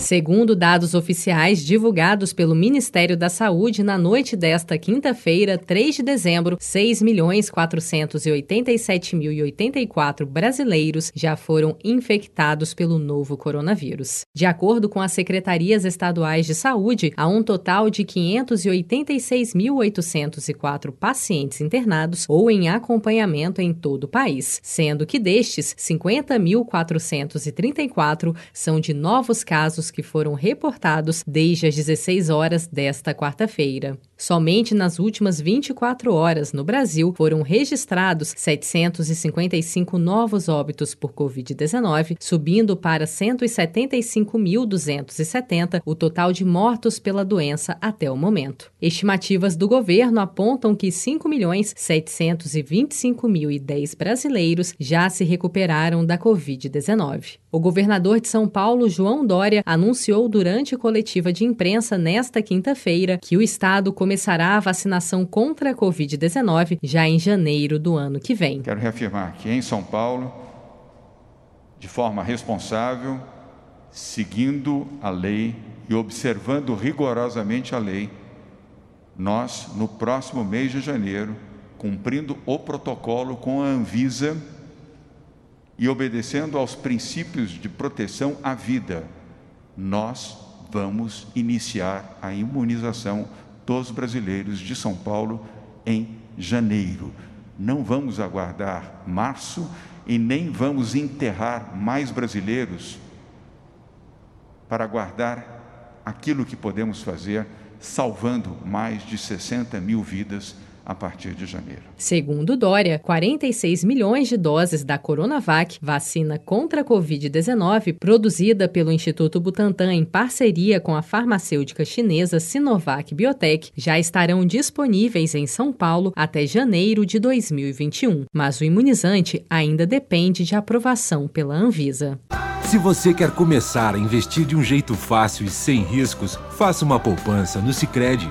Segundo dados oficiais divulgados pelo Ministério da Saúde na noite desta quinta-feira, 3 de dezembro, 6.487.084 brasileiros já foram infectados pelo novo coronavírus. De acordo com as secretarias estaduais de saúde, há um total de 586.804 pacientes internados ou em acompanhamento em todo o país, sendo que destes, 50.434 são de novos casos que foram reportados desde as 16 horas desta quarta-feira. Somente nas últimas 24 horas no Brasil foram registrados 755 novos óbitos por Covid-19, subindo para 175.270 o total de mortos pela doença até o momento. Estimativas do governo apontam que 5.725.010 brasileiros já se recuperaram da Covid-19. O governador de São Paulo, João Dória, anunciou durante coletiva de imprensa nesta quinta-feira que o estado começará a vacinação contra a Covid-19 já em janeiro do ano que vem. Quero reafirmar que em São Paulo, de forma responsável, seguindo a lei e observando rigorosamente a lei, nós, no próximo mês de janeiro, cumprindo o protocolo com a Anvisa, e obedecendo aos princípios de proteção à vida, nós vamos iniciar a imunização dos brasileiros de São Paulo em janeiro. Não vamos aguardar março e nem vamos enterrar mais brasileiros para guardar aquilo que podemos fazer, salvando mais de 60 mil vidas a partir de janeiro. Segundo Dória, 46 milhões de doses da Coronavac, vacina contra a Covid-19, produzida pelo Instituto Butantan em parceria com a farmacêutica chinesa Sinovac Biotech, já estarão disponíveis em São Paulo até janeiro de 2021. Mas o imunizante ainda depende de aprovação pela Anvisa. Se você quer começar a investir de um jeito fácil e sem riscos, faça uma poupança no Sicredi